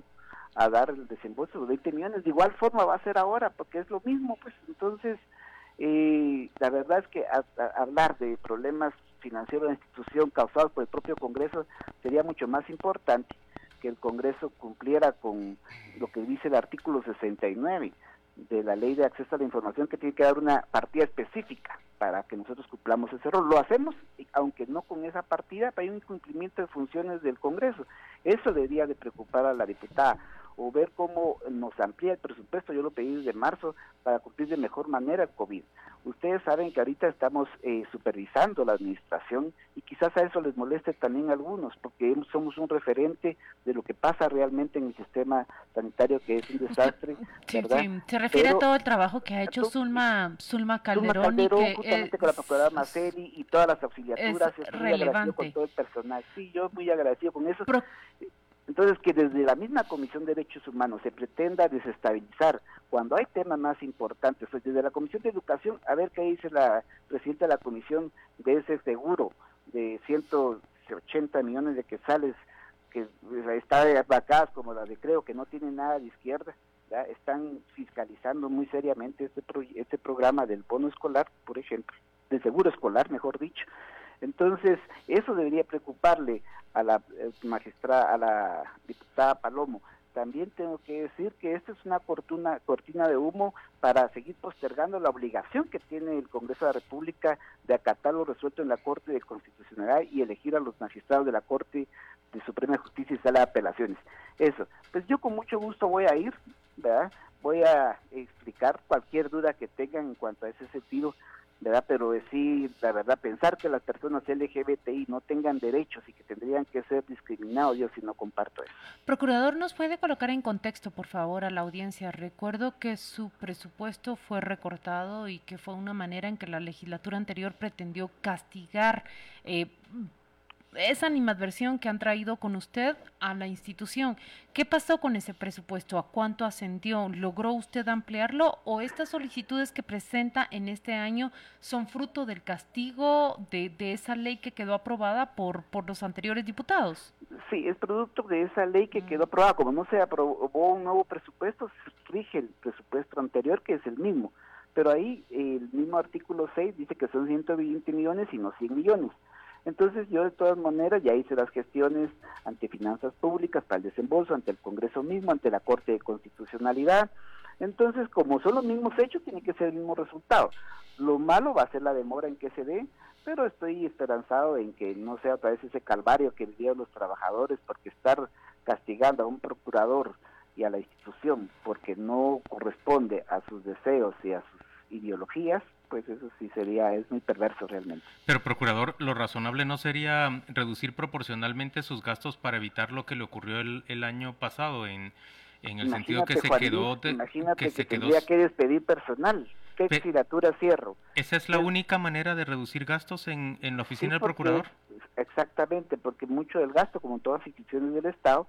Speaker 14: a dar el desembolso de 20 millones. De igual forma va a ser ahora, porque es lo mismo, pues entonces y la verdad es que hablar de problemas financieros de la institución causados por el propio Congreso sería mucho más importante que el Congreso cumpliera con lo que dice el artículo 69 de la ley de acceso a la información que tiene que dar una partida específica para que nosotros cumplamos ese rol. Lo hacemos, aunque no con esa partida, pero hay un incumplimiento de funciones del Congreso. Eso debería de preocupar a la diputada o ver cómo nos amplía el presupuesto, yo lo pedí desde marzo, para cumplir de mejor manera el COVID. Ustedes saben que ahorita estamos eh, supervisando la administración y quizás a eso les moleste también a algunos, porque somos un referente de lo que pasa realmente en el sistema sanitario, que es un desastre.
Speaker 13: Sí, sí. Se refiere a todo el trabajo que ha hecho Zulma, Zulma Calderón, y que
Speaker 14: justamente con la procuradora Maceli y todas las auxiliaturas, es, muy agradecido con todo el personal. Sí, yo muy agradecido con eso. Entonces, que desde la misma Comisión de Derechos Humanos se pretenda desestabilizar cuando hay temas más importantes, pues desde la Comisión de Educación, a ver qué dice la presidenta de la Comisión de ese seguro de 180 millones de quetzales que está vacadas como la de Creo, que no tiene nada de izquierda, están fiscalizando muy seriamente este, este programa del bono escolar, por ejemplo, del seguro escolar, mejor dicho. Entonces, eso debería preocuparle a la eh, magistrada, a la diputada Palomo. También tengo que decir que esta es una cortina, cortina de humo para seguir postergando la obligación que tiene el Congreso de la República de acatar lo resuelto en la Corte de Constitucionalidad y elegir a los magistrados de la Corte de Suprema Justicia y Sala de Apelaciones. Eso. Pues yo con mucho gusto voy a ir, ¿verdad? Voy a explicar cualquier duda que tengan en cuanto a ese sentido ¿verdad? Pero decir, la verdad, pensar que las personas LGBTI no tengan derechos y que tendrían que ser discriminados, yo sí no comparto eso.
Speaker 13: Procurador, ¿nos puede colocar en contexto, por favor, a la audiencia? Recuerdo que su presupuesto fue recortado y que fue una manera en que la legislatura anterior pretendió castigar eh, esa animadversión que han traído con usted a la institución. ¿Qué pasó con ese presupuesto? ¿A cuánto ascendió? ¿Logró usted ampliarlo o estas solicitudes que presenta en este año son fruto del castigo de, de esa ley que quedó aprobada por, por los anteriores diputados?
Speaker 14: Sí, es producto de esa ley que quedó aprobada. Como no se aprobó un nuevo presupuesto, se rige el presupuesto anterior, que es el mismo. Pero ahí el mismo artículo 6 dice que son 120 millones y no 100 millones. Entonces yo de todas maneras ya hice las gestiones ante finanzas públicas para el desembolso, ante el Congreso mismo, ante la Corte de Constitucionalidad. Entonces, como son los mismos hechos, tiene que ser el mismo resultado. Lo malo va a ser la demora en que se dé, pero estoy esperanzado en que no sea otra vez ese calvario que vivían los trabajadores, porque estar castigando a un procurador y a la institución porque no corresponde a sus deseos y a sus ideologías, pues eso sí sería, es muy perverso realmente.
Speaker 2: Pero, procurador, lo razonable no sería reducir proporcionalmente sus gastos para evitar lo que le ocurrió el, el año pasado en, en el sentido que se quedó...
Speaker 14: imagínate que, tendría que despedir personal. ¿Qué legislatura cierro?
Speaker 2: ¿Esa es la única manera de reducir gastos en, en la oficina del procurador?
Speaker 14: Exactamente, porque mucho del gasto, como todas las instituciones del Estado,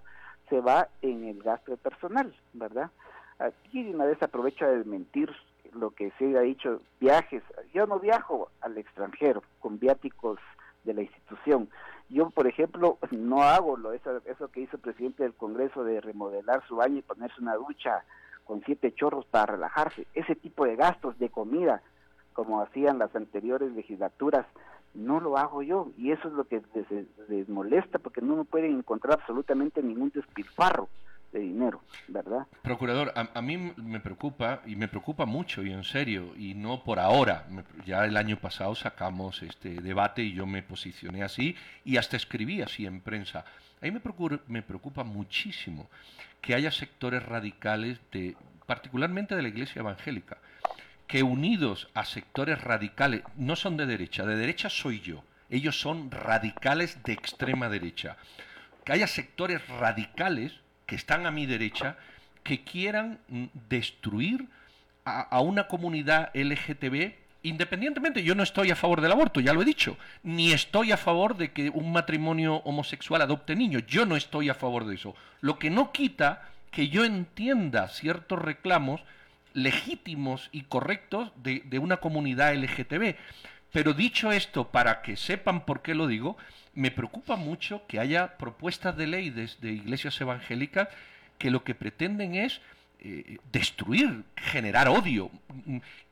Speaker 14: se va en el gasto de personal, ¿verdad? Aquí una vez aprovecho a desmentir lo que se ha dicho, viajes. Yo no viajo al extranjero con viáticos de la institución. Yo, por ejemplo, no hago lo, eso, eso que hizo el presidente del Congreso de remodelar su baño y ponerse una ducha con siete chorros para relajarse. Ese tipo de gastos de comida, como hacían las anteriores legislaturas, no lo hago yo. Y eso es lo que les, les molesta, porque no me pueden encontrar absolutamente ningún despilfarro de dinero, ¿verdad?
Speaker 12: Procurador, a, mí me preocupa, y me preocupa mucho, y en serio, y no por ahora. ya el año pasado sacamos este debate y yo me posicioné así, y hasta escribí así en prensa. A mí me me preocupa muchísimo que haya sectores radicales, de, particularmente de la Iglesia Evangélica, que unidos a sectores radicales, no son de derecha, de derecha soy yo, ellos son radicales de extrema derecha. Que haya sectores radicales que están a mi derecha que quieran mm, destruir a, una comunidad LGTB Independientemente, yo no estoy a favor del aborto, ya lo he dicho, ni estoy a favor de que un matrimonio homosexual adopte niños, yo no estoy a favor de eso. Lo que no quita que yo entienda ciertos reclamos legítimos y correctos de, de una comunidad LGTB. Pero dicho esto, para que sepan por qué lo digo, me preocupa mucho que haya propuestas de ley de, iglesias evangélicas que lo que pretenden es eh, destruir, generar odio.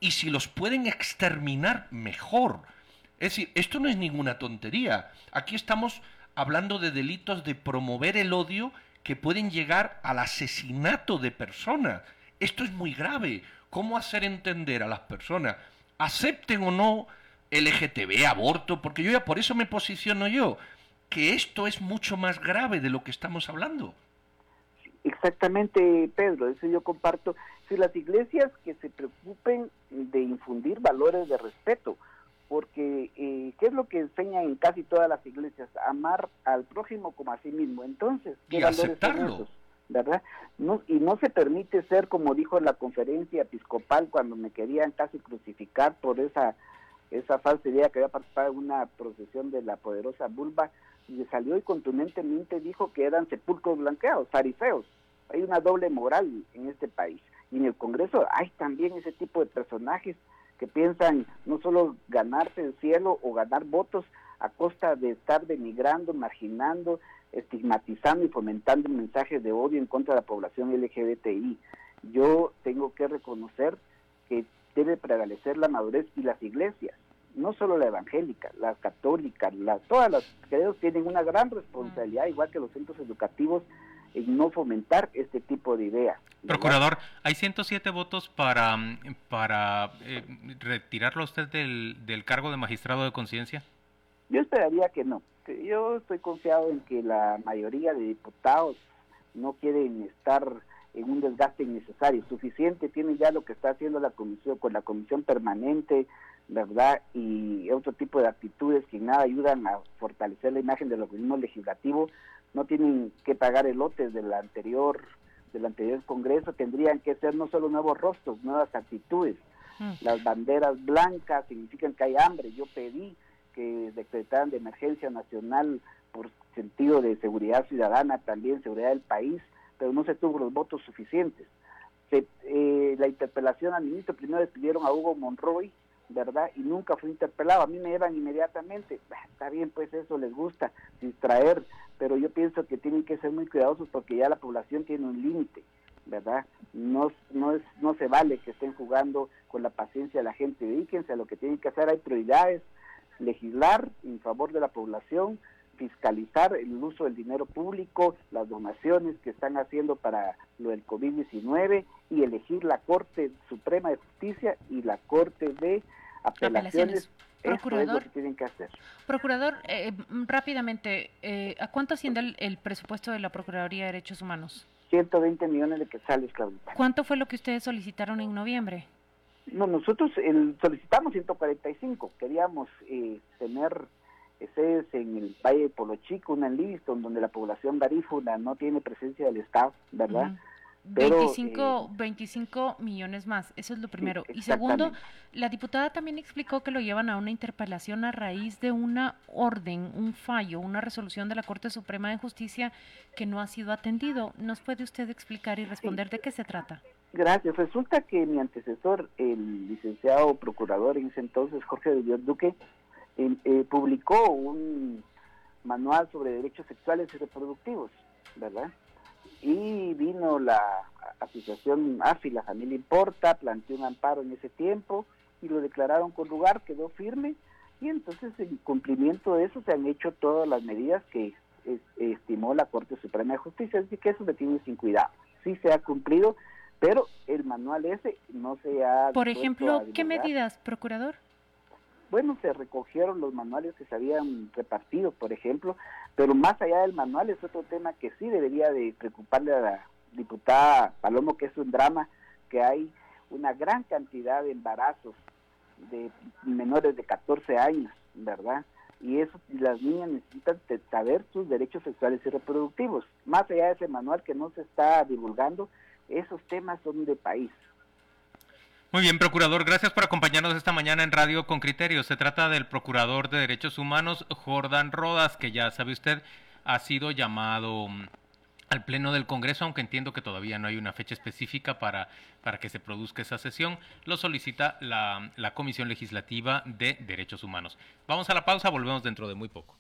Speaker 12: Y si los pueden exterminar, mejor. Es decir, esto no es ninguna tontería. Aquí estamos hablando de delitos de promover el odio que pueden llegar al asesinato de personas. Esto es muy grave. ¿Cómo hacer entender a las personas, acepten o no LGTB, aborto? Porque yo ya por eso me posiciono yo, que esto es mucho más grave de lo que estamos hablando.
Speaker 14: Exactamente, Pedro, eso yo comparto. Si las iglesias que se preocupen de infundir valores de respeto, porque eh, ¿qué es lo que enseñan en casi todas las iglesias? Amar al prójimo como a sí mismo. Entonces, ¿qué
Speaker 12: y
Speaker 14: valores
Speaker 12: aceptarlo.
Speaker 14: son esos? ¿Verdad? No, y no se permite ser, como dijo en la conferencia episcopal, cuando me querían casi crucificar por esa, esa falsa idea que había participado en una procesión de la poderosa vulva, y salió y contundentemente dijo que eran sepulcros blanqueados, fariseos. Hay una doble moral en este país. Y en el Congreso hay también ese tipo de personajes que piensan no solo ganarse el cielo o ganar votos a costa de estar denigrando, marginando, estigmatizando y fomentando mensajes de odio en contra de la población LGBTI. Yo tengo que reconocer que debe prevalecer la madurez y las iglesias no solo la evangélica, la católica, la, todas las credos tienen una gran responsabilidad, igual que los centros educativos, en no fomentar este tipo de ideas.
Speaker 2: Procurador, hay 107 votos para, para eh, retirarlo a usted del, del cargo de magistrado de conciencia.
Speaker 14: Yo esperaría que no. Yo estoy confiado en que la mayoría de diputados no quieren estar en un desgaste innecesario. Suficiente tiene ya lo que está haciendo la comisión con la comisión permanente, ¿verdad? Y otro tipo de actitudes que nada ayudan a fortalecer la imagen del organismo legislativo. No tienen que pagar el lote del anterior del anterior Congreso, tendrían que ser no solo nuevos rostros, nuevas actitudes. Las banderas blancas significan que hay hambre. Yo pedí que decretaran de emergencia nacional por sentido de seguridad ciudadana, también seguridad del país, pero no se tuvo los votos suficientes. Se, eh, la interpelación al ministro, primero despidieron a Hugo Monroy, ¿verdad? Y nunca fue interpelado. A mí me llevan inmediatamente. Está bien, pues eso les gusta, distraer, pero yo pienso que tienen que ser muy cuidadosos porque ya la población tiene un límite, ¿verdad? No, no, es, no se vale que estén jugando con la paciencia de la gente. Dedíquense a lo que tienen que hacer. Hay prioridades, legislar en favor de la población, fiscalizar el uso del dinero público, las donaciones que están haciendo para lo del COVID-19 y elegir la Corte Suprema de Justicia y la Corte de Apelaciones. Eso es lo que tienen que hacer.
Speaker 13: Procurador, eh, rápidamente, eh, ¿a cuánto asciende el, el, presupuesto de la Procuraduría de Derechos Humanos?
Speaker 14: 120 millones de quetzales, Claudita.
Speaker 13: ¿Cuánto fue lo que ustedes solicitaron en noviembre?
Speaker 14: No, nosotros el, solicitamos 145. Queríamos eh, tener sedes en el Valle de Polo Chico, una en Livingston, donde la población garífuna no tiene presencia del Estado, ¿verdad?
Speaker 13: Uh -huh. Pero, 25, eh, 25 millones más, eso es lo primero. Sí, y segundo, la diputada también explicó que lo llevan a una interpelación a raíz de una orden, un fallo, una resolución de la Corte Suprema de Justicia que no ha sido atendido. ¿Nos puede usted explicar y responder sí. de qué se trata?
Speaker 14: Gracias. Resulta que mi antecesor, el licenciado procurador en ese entonces, Jorge de Dios Duque, eh, eh, publicó un manual sobre derechos sexuales y reproductivos, ¿verdad? Y vino la asociación AFI, la familia Importa, planteó un amparo en ese tiempo y lo declararon con lugar, quedó firme y entonces en cumplimiento de eso se han hecho todas las medidas que es, estimó la Corte Suprema de Justicia, así que eso se tiene sin cuidado. Sí se ha cumplido, pero el manual ese no se ha...
Speaker 13: Por ejemplo, ¿qué medidas, procurador?
Speaker 14: Bueno, se recogieron los manuales que se habían repartido, por ejemplo, pero más allá del manual es otro tema que sí debería de preocuparle a la diputada Palomo, que es un drama, que hay una gran cantidad de embarazos de menores de 14 años, ¿verdad? Y eso las niñas necesitan saber sus derechos sexuales y reproductivos. Más allá de ese manual que no se está divulgando, esos temas son de país.
Speaker 2: Muy bien, procurador, gracias por acompañarnos esta mañana en Radio con Criterio. Se trata del procurador de Derechos Humanos, Jordan Rodas, que ya sabe usted, ha sido llamado mm, al Pleno del Congreso, aunque entiendo que todavía no hay una fecha específica para, para que se produzca esa sesión, lo solicita la, la Comisión Legislativa de Derechos Humanos. Vamos a la pausa, volvemos dentro de muy poco.